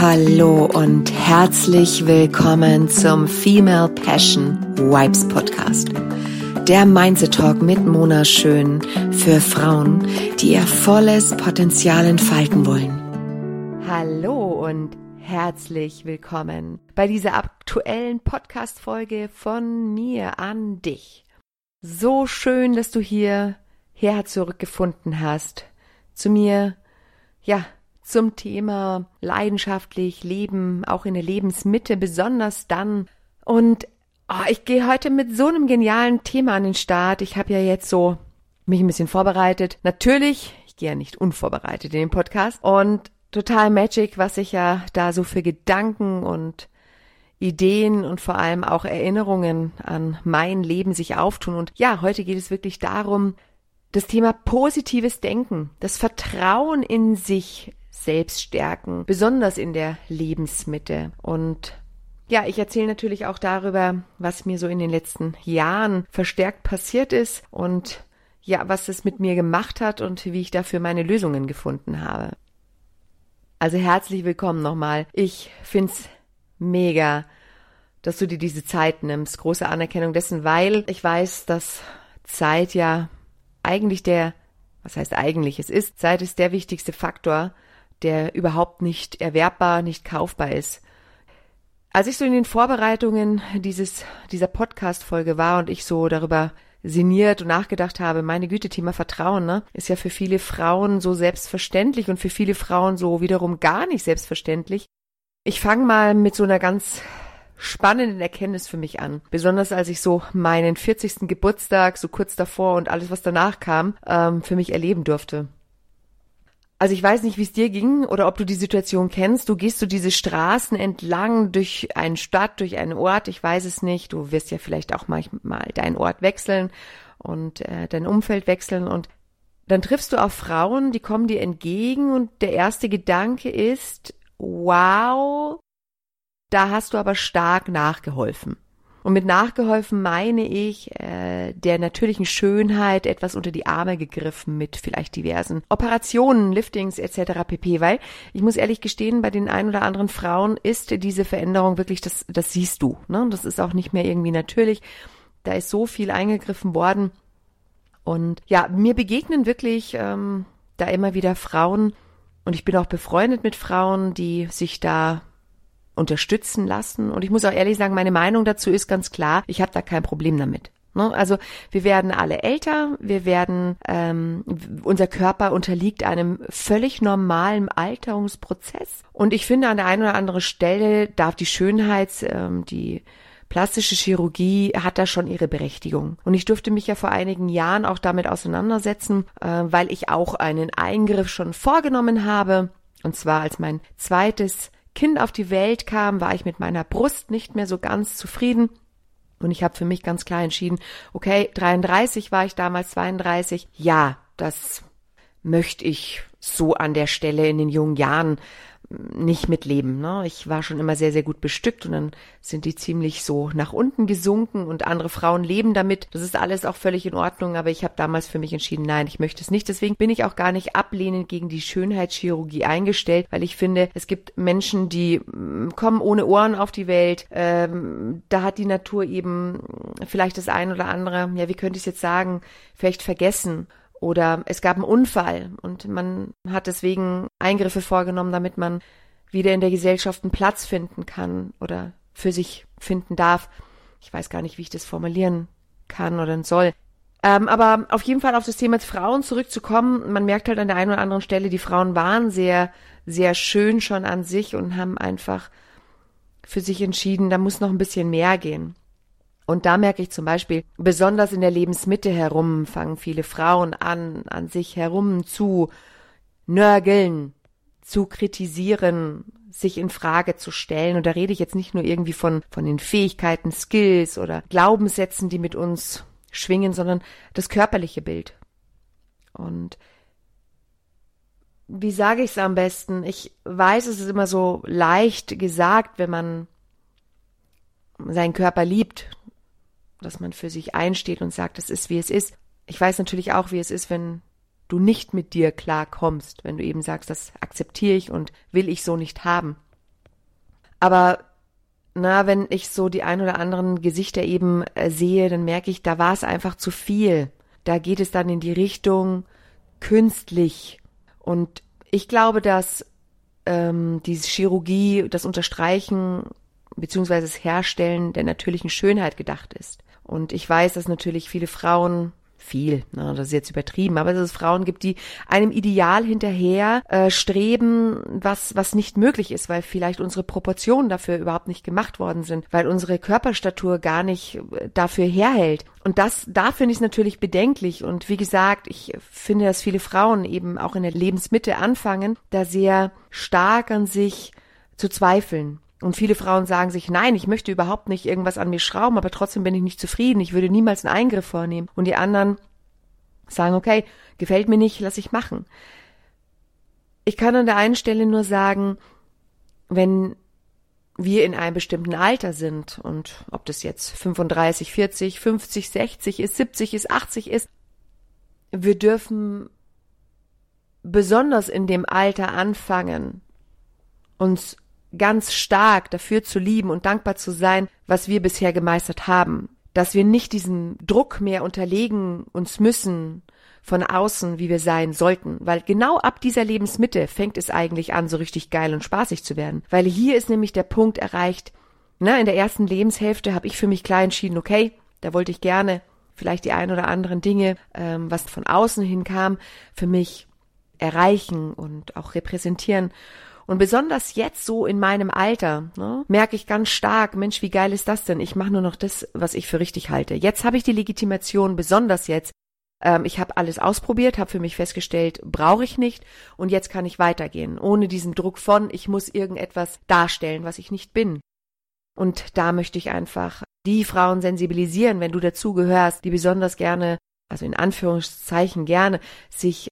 Hallo und herzlich willkommen zum Female Passion Wipes Podcast. Der Mindset Talk mit Mona Schön für Frauen, die ihr volles Potenzial entfalten wollen. Hallo und herzlich willkommen bei dieser aktuellen Podcast Folge von mir an dich. So schön, dass du hier her zurückgefunden hast zu mir. Ja, zum Thema leidenschaftlich leben, auch in der Lebensmitte, besonders dann. Und oh, ich gehe heute mit so einem genialen Thema an den Start. Ich habe ja jetzt so mich ein bisschen vorbereitet. Natürlich, ich gehe ja nicht unvorbereitet in den Podcast und total magic, was ich ja da so für Gedanken und Ideen und vor allem auch Erinnerungen an mein Leben sich auftun. Und ja, heute geht es wirklich darum, das Thema positives Denken, das Vertrauen in sich selbst stärken, besonders in der Lebensmitte. Und ja, ich erzähle natürlich auch darüber, was mir so in den letzten Jahren verstärkt passiert ist und ja, was es mit mir gemacht hat und wie ich dafür meine Lösungen gefunden habe. Also herzlich willkommen nochmal. Ich find's mega, dass du dir diese Zeit nimmst. Große Anerkennung dessen, weil ich weiß, dass Zeit ja eigentlich der, was heißt eigentlich, es ist, Zeit ist der wichtigste Faktor der überhaupt nicht erwerbbar, nicht kaufbar ist. Als ich so in den Vorbereitungen dieses, dieser Podcast-Folge war und ich so darüber sinniert und nachgedacht habe, meine Güte, Thema Vertrauen, ne, ist ja für viele Frauen so selbstverständlich und für viele Frauen so wiederum gar nicht selbstverständlich. Ich fange mal mit so einer ganz spannenden Erkenntnis für mich an. Besonders als ich so meinen 40. Geburtstag, so kurz davor und alles, was danach kam, ähm, für mich erleben durfte. Also ich weiß nicht, wie es dir ging oder ob du die Situation kennst. Du gehst so diese Straßen entlang durch eine Stadt, durch einen Ort, ich weiß es nicht. Du wirst ja vielleicht auch manchmal deinen Ort wechseln und äh, dein Umfeld wechseln und dann triffst du auf Frauen, die kommen dir entgegen und der erste Gedanke ist, wow, da hast du aber stark nachgeholfen. Und mit nachgeholfen meine ich äh, der natürlichen Schönheit etwas unter die Arme gegriffen mit vielleicht diversen Operationen, Liftings etc. pp. Weil ich muss ehrlich gestehen, bei den ein oder anderen Frauen ist diese Veränderung wirklich, das, das siehst du. Ne? Das ist auch nicht mehr irgendwie natürlich. Da ist so viel eingegriffen worden. Und ja, mir begegnen wirklich ähm, da immer wieder Frauen, und ich bin auch befreundet mit Frauen, die sich da unterstützen lassen. Und ich muss auch ehrlich sagen, meine Meinung dazu ist ganz klar, ich habe da kein Problem damit. Ne? Also wir werden alle älter, wir werden, ähm, unser Körper unterliegt einem völlig normalen Alterungsprozess. Und ich finde, an der einen oder anderen Stelle darf die Schönheits, ähm, die plastische Chirurgie hat da schon ihre Berechtigung. Und ich durfte mich ja vor einigen Jahren auch damit auseinandersetzen, äh, weil ich auch einen Eingriff schon vorgenommen habe. Und zwar als mein zweites Kind auf die Welt kam, war ich mit meiner Brust nicht mehr so ganz zufrieden. Und ich habe für mich ganz klar entschieden, okay, 33 war ich damals, 32. Ja, das möchte ich so an der Stelle in den jungen Jahren nicht mitleben. Ne? Ich war schon immer sehr, sehr gut bestückt und dann sind die ziemlich so nach unten gesunken und andere Frauen leben damit. Das ist alles auch völlig in Ordnung, aber ich habe damals für mich entschieden, nein, ich möchte es nicht. Deswegen bin ich auch gar nicht ablehnend gegen die Schönheitschirurgie eingestellt, weil ich finde, es gibt Menschen, die mm, kommen ohne Ohren auf die Welt. Ähm, da hat die Natur eben vielleicht das ein oder andere, ja, wie könnte ich es jetzt sagen, vielleicht vergessen oder es gab einen Unfall und man hat deswegen Eingriffe vorgenommen, damit man wieder in der Gesellschaft einen Platz finden kann oder für sich finden darf. Ich weiß gar nicht, wie ich das formulieren kann oder soll. Ähm, aber auf jeden Fall auf das Thema Frauen zurückzukommen, man merkt halt an der einen oder anderen Stelle, die Frauen waren sehr, sehr schön schon an sich und haben einfach für sich entschieden, da muss noch ein bisschen mehr gehen. Und da merke ich zum Beispiel, besonders in der Lebensmitte herum fangen viele Frauen an, an sich herum zu nörgeln, zu kritisieren, sich in Frage zu stellen. Und da rede ich jetzt nicht nur irgendwie von, von den Fähigkeiten, Skills oder Glaubenssätzen, die mit uns schwingen, sondern das körperliche Bild. Und wie sage ich es am besten? Ich weiß, es ist immer so leicht gesagt, wenn man seinen Körper liebt, dass man für sich einsteht und sagt, es ist, wie es ist. Ich weiß natürlich auch, wie es ist, wenn du nicht mit dir klar kommst, wenn du eben sagst, das akzeptiere ich und will ich so nicht haben. Aber na, wenn ich so die ein oder anderen Gesichter eben äh, sehe, dann merke ich, da war es einfach zu viel. Da geht es dann in die Richtung künstlich. Und ich glaube, dass ähm, diese Chirurgie, das Unterstreichen beziehungsweise das Herstellen der natürlichen Schönheit gedacht ist. Und ich weiß, dass natürlich viele Frauen viel, ne, das ist jetzt übertrieben, aber dass es Frauen gibt, die einem Ideal hinterher äh, streben, was, was nicht möglich ist, weil vielleicht unsere Proportionen dafür überhaupt nicht gemacht worden sind, weil unsere Körperstatur gar nicht äh, dafür herhält. Und das, da finde ich es natürlich bedenklich. Und wie gesagt, ich finde, dass viele Frauen eben auch in der Lebensmitte anfangen, da sehr stark an sich zu zweifeln und viele Frauen sagen sich, nein, ich möchte überhaupt nicht irgendwas an mir schrauben, aber trotzdem bin ich nicht zufrieden, ich würde niemals einen Eingriff vornehmen. Und die anderen sagen, okay, gefällt mir nicht, lass ich machen. Ich kann an der einen Stelle nur sagen, wenn wir in einem bestimmten Alter sind und ob das jetzt 35, 40, 50, 60 ist, 70 ist, 80 ist, wir dürfen besonders in dem Alter anfangen, uns ganz stark dafür zu lieben und dankbar zu sein, was wir bisher gemeistert haben. Dass wir nicht diesem Druck mehr unterlegen uns müssen von außen, wie wir sein sollten. Weil genau ab dieser Lebensmitte fängt es eigentlich an, so richtig geil und spaßig zu werden. Weil hier ist nämlich der Punkt erreicht, na, in der ersten Lebenshälfte habe ich für mich klar entschieden, okay, da wollte ich gerne vielleicht die ein oder anderen Dinge, ähm, was von außen hinkam, für mich erreichen und auch repräsentieren. Und besonders jetzt so in meinem Alter ne, merke ich ganz stark, Mensch, wie geil ist das denn? Ich mache nur noch das, was ich für richtig halte. Jetzt habe ich die Legitimation, besonders jetzt. Ähm, ich habe alles ausprobiert, habe für mich festgestellt, brauche ich nicht. Und jetzt kann ich weitergehen, ohne diesen Druck von, ich muss irgendetwas darstellen, was ich nicht bin. Und da möchte ich einfach die Frauen sensibilisieren, wenn du dazu gehörst, die besonders gerne, also in Anführungszeichen gerne, sich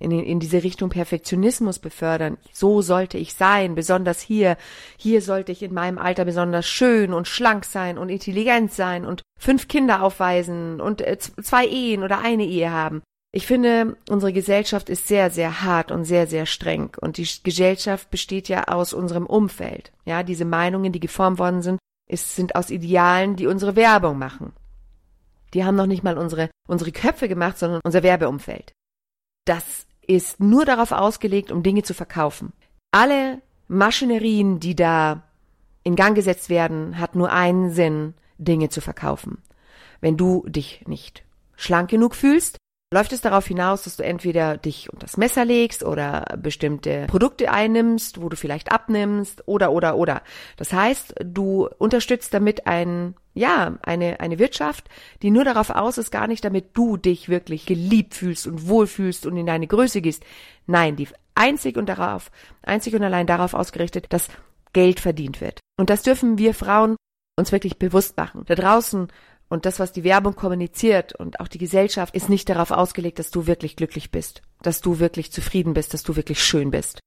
in, in diese Richtung Perfektionismus befördern. So sollte ich sein, besonders hier. Hier sollte ich in meinem Alter besonders schön und schlank sein und intelligent sein und fünf Kinder aufweisen und äh, zwei Ehen oder eine Ehe haben. Ich finde, unsere Gesellschaft ist sehr, sehr hart und sehr, sehr streng. Und die Gesellschaft besteht ja aus unserem Umfeld. Ja, diese Meinungen, die geformt worden sind, ist, sind aus Idealen, die unsere Werbung machen. Die haben noch nicht mal unsere, unsere Köpfe gemacht, sondern unser Werbeumfeld. Das ist nur darauf ausgelegt, um Dinge zu verkaufen. Alle Maschinerien, die da in Gang gesetzt werden, hat nur einen Sinn, Dinge zu verkaufen. Wenn du dich nicht schlank genug fühlst, läuft es darauf hinaus, dass du entweder dich unter das Messer legst oder bestimmte Produkte einnimmst, wo du vielleicht abnimmst oder oder oder. Das heißt, du unterstützt damit ein ja, eine, eine Wirtschaft, die nur darauf aus ist, gar nicht damit du dich wirklich geliebt fühlst und wohlfühlst und in deine Größe gehst. Nein, die einzig und darauf, einzig und allein darauf ausgerichtet, dass Geld verdient wird. Und das dürfen wir Frauen uns wirklich bewusst machen. Da draußen und das, was die Werbung kommuniziert und auch die Gesellschaft, ist nicht darauf ausgelegt, dass du wirklich glücklich bist, dass du wirklich zufrieden bist, dass du wirklich schön bist.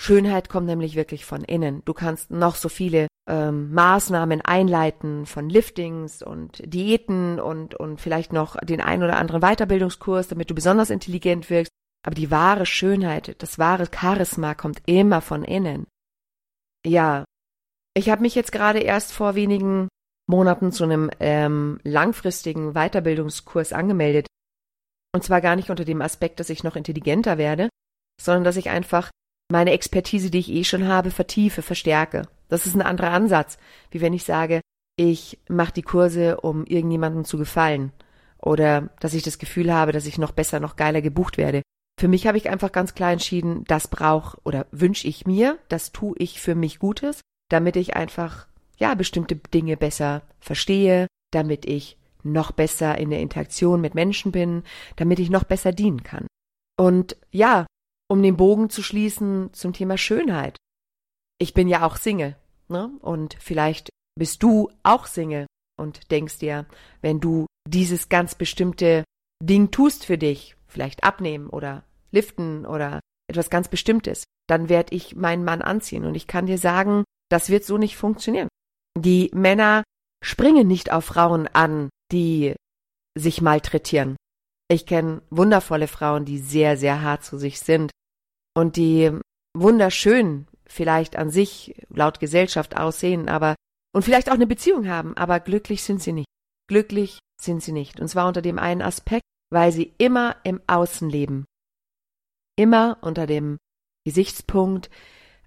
Schönheit kommt nämlich wirklich von innen. Du kannst noch so viele ähm, Maßnahmen einleiten von Liftings und Diäten und, und vielleicht noch den ein oder anderen Weiterbildungskurs, damit du besonders intelligent wirkst. Aber die wahre Schönheit, das wahre Charisma kommt immer von innen. Ja, ich habe mich jetzt gerade erst vor wenigen Monaten zu einem ähm, langfristigen Weiterbildungskurs angemeldet. Und zwar gar nicht unter dem Aspekt, dass ich noch intelligenter werde, sondern dass ich einfach meine Expertise, die ich eh schon habe, vertiefe, verstärke. Das ist ein anderer Ansatz, wie wenn ich sage, ich mache die Kurse, um irgendjemandem zu gefallen oder dass ich das Gefühl habe, dass ich noch besser, noch geiler gebucht werde. Für mich habe ich einfach ganz klar entschieden, das brauche oder wünsche ich mir, das tue ich für mich Gutes, damit ich einfach ja, bestimmte Dinge besser verstehe, damit ich noch besser in der Interaktion mit Menschen bin, damit ich noch besser dienen kann. Und ja, um den Bogen zu schließen zum Thema Schönheit. Ich bin ja auch Single, ne? Und vielleicht bist du auch Single und denkst dir, wenn du dieses ganz bestimmte Ding tust für dich, vielleicht abnehmen oder liften oder etwas ganz Bestimmtes, dann werde ich meinen Mann anziehen. Und ich kann dir sagen, das wird so nicht funktionieren. Die Männer springen nicht auf Frauen an, die sich malträtieren. Ich kenne wundervolle Frauen, die sehr, sehr hart zu sich sind und die wunderschön vielleicht an sich laut Gesellschaft aussehen, aber und vielleicht auch eine Beziehung haben, aber glücklich sind sie nicht. Glücklich sind sie nicht. Und zwar unter dem einen Aspekt, weil sie immer im Außen leben. Immer unter dem Gesichtspunkt,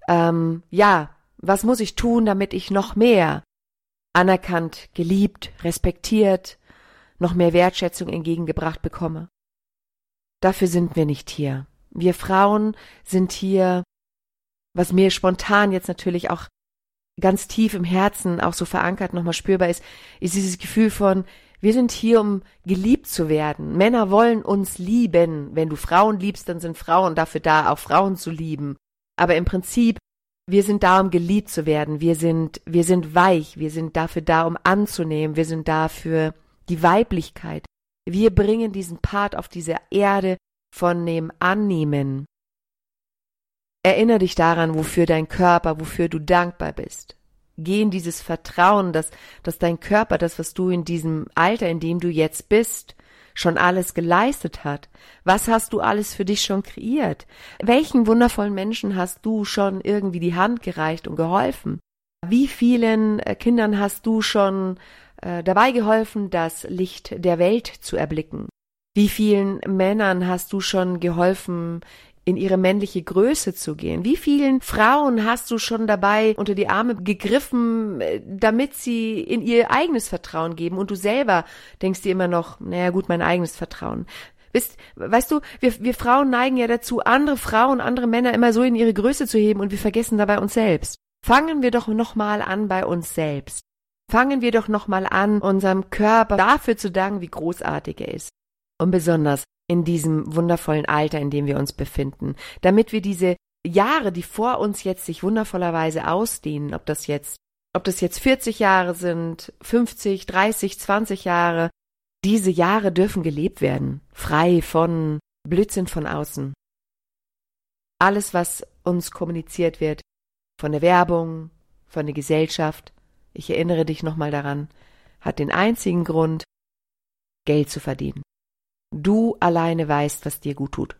ähm, ja, was muss ich tun, damit ich noch mehr anerkannt, geliebt, respektiert, noch mehr Wertschätzung entgegengebracht bekomme. Dafür sind wir nicht hier. Wir Frauen sind hier, was mir spontan jetzt natürlich auch ganz tief im Herzen auch so verankert nochmal spürbar ist, ist dieses Gefühl von, wir sind hier, um geliebt zu werden. Männer wollen uns lieben. Wenn du Frauen liebst, dann sind Frauen dafür da, auch Frauen zu lieben. Aber im Prinzip, wir sind da, um geliebt zu werden. Wir sind, wir sind weich. Wir sind dafür da, um anzunehmen. Wir sind da für die Weiblichkeit. Wir bringen diesen Part auf diese Erde von dem Annehmen. Erinnere dich daran, wofür dein Körper, wofür du dankbar bist. Geh in dieses Vertrauen, dass, dass dein Körper, das, was du in diesem Alter, in dem du jetzt bist, schon alles geleistet hat. Was hast du alles für dich schon kreiert? Welchen wundervollen Menschen hast du schon irgendwie die Hand gereicht und geholfen? Wie vielen äh, Kindern hast du schon äh, dabei geholfen, das Licht der Welt zu erblicken? Wie vielen Männern hast du schon geholfen, in ihre männliche Größe zu gehen? Wie vielen Frauen hast du schon dabei unter die Arme gegriffen, äh, damit sie in ihr eigenes Vertrauen geben und du selber denkst dir immer noch, naja gut, mein eigenes Vertrauen. Weißt, weißt du, wir, wir Frauen neigen ja dazu, andere Frauen, andere Männer immer so in ihre Größe zu heben und wir vergessen dabei uns selbst. Fangen wir doch nochmal an bei uns selbst. Fangen wir doch nochmal an, unserem Körper dafür zu danken, wie großartig er ist. Und besonders in diesem wundervollen Alter, in dem wir uns befinden, damit wir diese Jahre, die vor uns jetzt sich wundervollerweise ausdehnen, ob das jetzt, ob das jetzt 40 Jahre sind, 50, 30, 20 Jahre, diese Jahre dürfen gelebt werden, frei von Blödsinn von außen. Alles, was uns kommuniziert wird, von der Werbung, von der Gesellschaft, ich erinnere dich nochmal daran, hat den einzigen Grund, Geld zu verdienen. Du alleine weißt, was dir gut tut.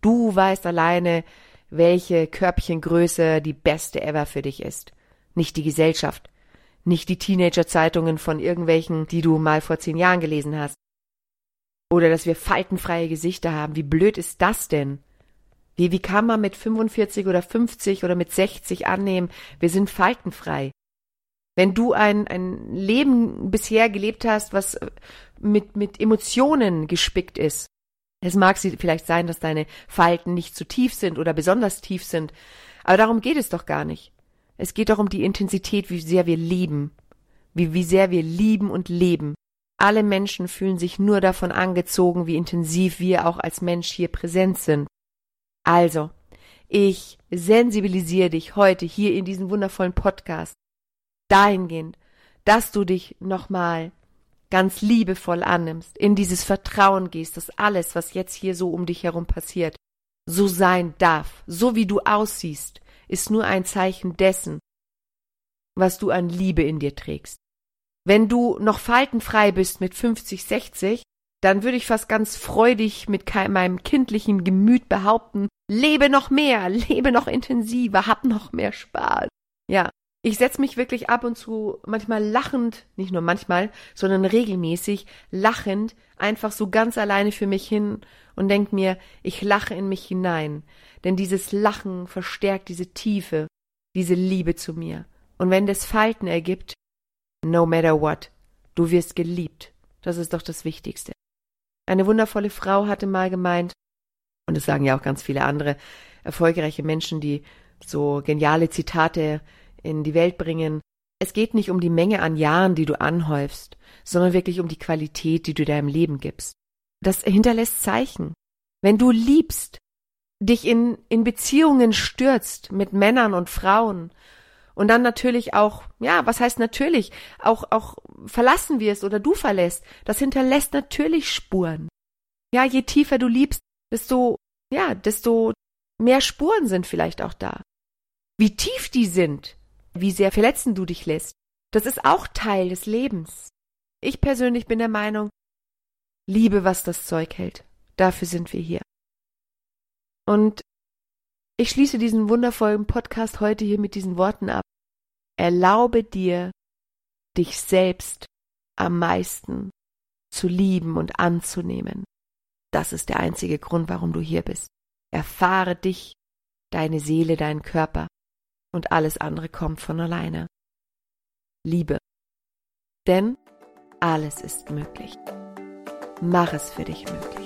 Du weißt alleine, welche Körbchengröße die beste ever für dich ist. Nicht die Gesellschaft, nicht die Teenagerzeitungen von irgendwelchen, die du mal vor zehn Jahren gelesen hast. Oder dass wir faltenfreie Gesichter haben. Wie blöd ist das denn? Wie, wie kann man mit 45 oder 50 oder mit 60 annehmen, wir sind faltenfrei? Wenn du ein, ein Leben bisher gelebt hast, was mit, mit Emotionen gespickt ist. Es mag vielleicht sein, dass deine Falten nicht zu tief sind oder besonders tief sind, aber darum geht es doch gar nicht. Es geht doch um die Intensität, wie sehr wir lieben, wie, wie sehr wir lieben und leben. Alle Menschen fühlen sich nur davon angezogen, wie intensiv wir auch als Mensch hier präsent sind. Also, ich sensibilisiere dich heute hier in diesem wundervollen Podcast dahingehend, dass du dich nochmal ganz liebevoll annimmst, in dieses Vertrauen gehst, dass alles, was jetzt hier so um dich herum passiert, so sein darf, so wie du aussiehst, ist nur ein Zeichen dessen, was du an Liebe in dir trägst. Wenn du noch faltenfrei bist mit 50, 60, dann würde ich fast ganz freudig mit meinem kindlichen Gemüt behaupten, lebe noch mehr, lebe noch intensiver, hab noch mehr Spaß. Ja, ich setze mich wirklich ab und zu manchmal lachend, nicht nur manchmal, sondern regelmäßig lachend einfach so ganz alleine für mich hin und denk mir, ich lache in mich hinein, denn dieses Lachen verstärkt diese Tiefe, diese Liebe zu mir. Und wenn das Falten ergibt, no matter what, du wirst geliebt. Das ist doch das Wichtigste. Eine wundervolle Frau hatte mal gemeint, und das sagen ja auch ganz viele andere erfolgreiche Menschen, die so geniale Zitate in die Welt bringen. Es geht nicht um die Menge an Jahren, die du anhäufst, sondern wirklich um die Qualität, die du deinem Leben gibst. Das hinterlässt Zeichen. Wenn du liebst, dich in, in Beziehungen stürzt mit Männern und Frauen und dann natürlich auch, ja, was heißt natürlich, auch, auch verlassen wirst oder du verlässt, das hinterlässt natürlich Spuren. Ja, je tiefer du liebst, desto, ja, desto mehr Spuren sind vielleicht auch da. Wie tief die sind, wie sehr verletzen du dich lässt. Das ist auch Teil des Lebens. Ich persönlich bin der Meinung, liebe, was das Zeug hält. Dafür sind wir hier. Und Ich schließe diesen wundervollen Podcast heute hier mit diesen Worten ab. Erlaube dir, dich selbst am meisten zu lieben und anzunehmen. Das ist der einzige Grund, warum du hier bist. Erfahre dich, deine Seele, deinen Körper und alles andere kommt von alleine. Liebe. Denn alles ist möglich. Mach es für dich möglich.